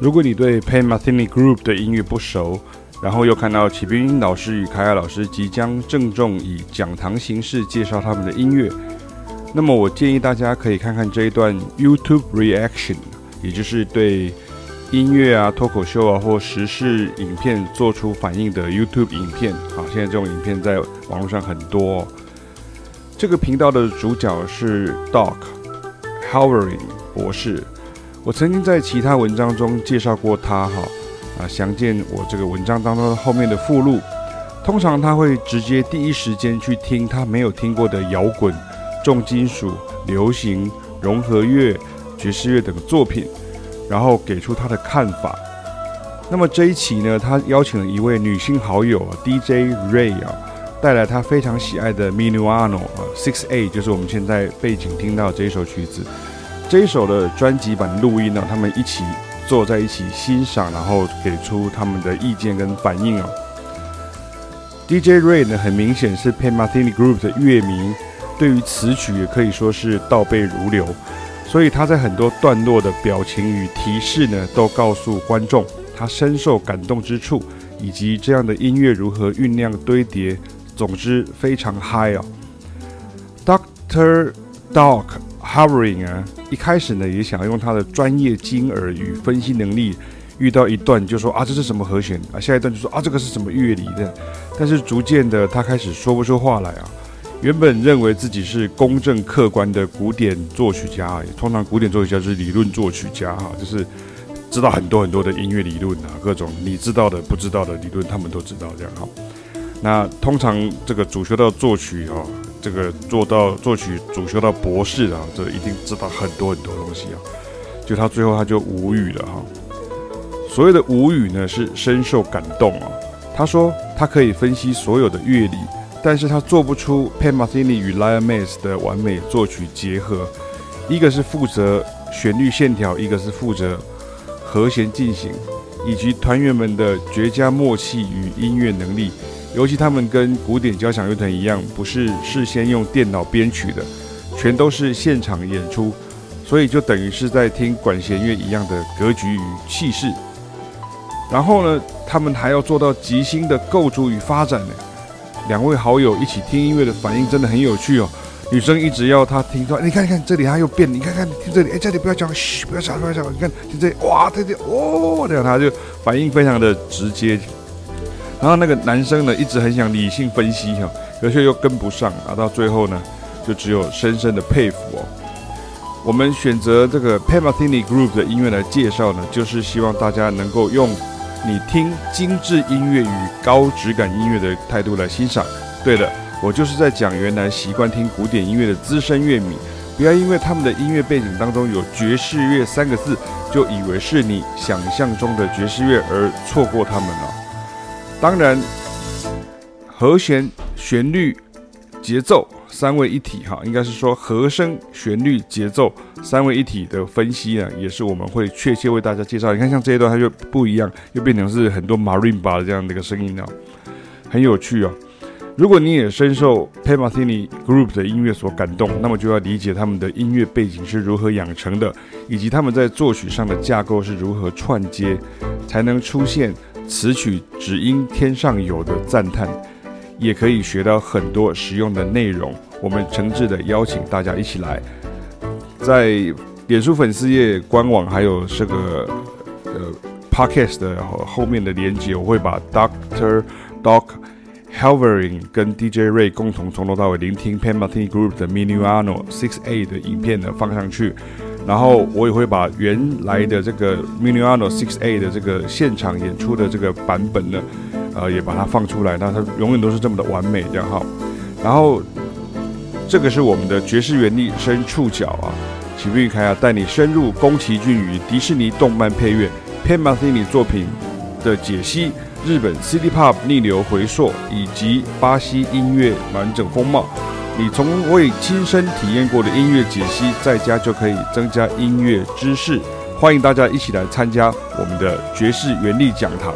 如果你对 Pat Metheny Group 的音乐不熟，然后又看到启彬老师与凯亚老师即将郑重以讲堂形式介绍他们的音乐，那么我建议大家可以看看这一段 YouTube Reaction，也就是对音乐啊、脱口秀啊或时事影片做出反应的 YouTube 影片。啊，现在这种影片在网络上很多。这个频道的主角是 Doc Halverin 博士。我曾经在其他文章中介绍过他，哈啊，详见我这个文章当中后面的附录。通常他会直接第一时间去听他没有听过的摇滚、重金属、流行、融合乐、爵士乐等作品，然后给出他的看法。那么这一期呢，他邀请了一位女性好友 DJ Ray 啊，带来他非常喜爱的 Minuano 啊，Six A 就是我们现在背景听到这一首曲子。这一首的专辑版录音呢，他们一起坐在一起欣赏，然后给出他们的意见跟反应哦。DJ Ray 呢，很明显是 Pat Metheny Group 的乐迷，对于词曲也可以说是倒背如流，所以他在很多段落的表情与提示呢，都告诉观众他深受感动之处，以及这样的音乐如何酝酿堆叠。总之非常嗨哦。Doctor Doc Halvorin 啊。一开始呢，也想用他的专业金耳与分析能力，遇到一段就说啊，这是什么和弦啊，下一段就说啊，这个是什么乐理的。但是逐渐的，他开始说不出话来啊。原本认为自己是公正客观的古典作曲家，通常古典作曲家就是理论作曲家哈，就是知道很多很多的音乐理论啊，各种你知道的、不知道的理论，他们都知道这样哈。那通常这个主修到作曲哦。这个做到作曲主修到博士啊，这一定知道很多很多东西啊。就他最后他就无语了哈。所谓的无语呢，是深受感动啊。他说他可以分析所有的乐理，但是他做不出 Pat Metheny 与 Lion m a s 的完美作曲结合。一个是负责旋律线条，一个是负责和弦进行，以及团员们的绝佳默契与音乐能力。尤其他们跟古典交响乐团一样，不是事先用电脑编曲的，全都是现场演出，所以就等于是在听管弦乐一样的格局与气势。然后呢，他们还要做到即兴的构筑与发展呢。两位好友一起听音乐的反应真的很有趣哦。女生一直要他听说，你看看这里他又变，你看看听这里，哎，这里不要讲，嘘，不要讲，不要讲，你看听这里，哇，这里哦，这样他就反应非常的直接。然后那个男生呢，一直很想理性分析哈，可是又跟不上啊，到最后呢，就只有深深的佩服哦。我们选择这个 Pat Metheny Group 的音乐来介绍呢，就是希望大家能够用你听精致音乐与高质感音乐的态度来欣赏。对了，我就是在讲原来习惯听古典音乐的资深乐迷，不要因为他们的音乐背景当中有爵士乐三个字，就以为是你想象中的爵士乐而错过他们了。当然，和弦、旋律、节奏三位一体，哈，应该是说和声、旋律、节奏三位一体的分析呢，也是我们会确切为大家介绍。你看，像这一段，它就不一样，又变成是很多 marimba 的这样的一个声音啊，很有趣哦。如果你也深受 Pat Metheny Group 的音乐所感动，那么就要理解他们的音乐背景是如何养成的，以及他们在作曲上的架构是如何串接，才能出现。此曲只应天上有的赞叹，也可以学到很多实用的内容。我们诚挚的邀请大家一起来，在脸书粉丝页官网还有这个呃 Podcast 的后面的连接，我会把 Dr. Doc Helverin 跟 DJ Ray 共同从头到尾聆听 Pat Metheny Group 的 Minuano Six A 的影片呢放上去。然后我也会把原来的这个 Minuano Six A 的这个现场演出的这个版本呢，呃，也把它放出来。那它永远都是这么的完美，这样哈。然后这个是我们的爵士原力深触角啊，启斌与凯亚带你深入宫崎骏与迪士尼动漫配乐，Pat Metheny 作品的解析，日本 City Pop 逆流回溯以及巴西音乐完整风貌。你从未亲身体验过的音乐解析，在家就可以增加音乐知识。欢迎大家一起来参加我们的爵士原力讲堂。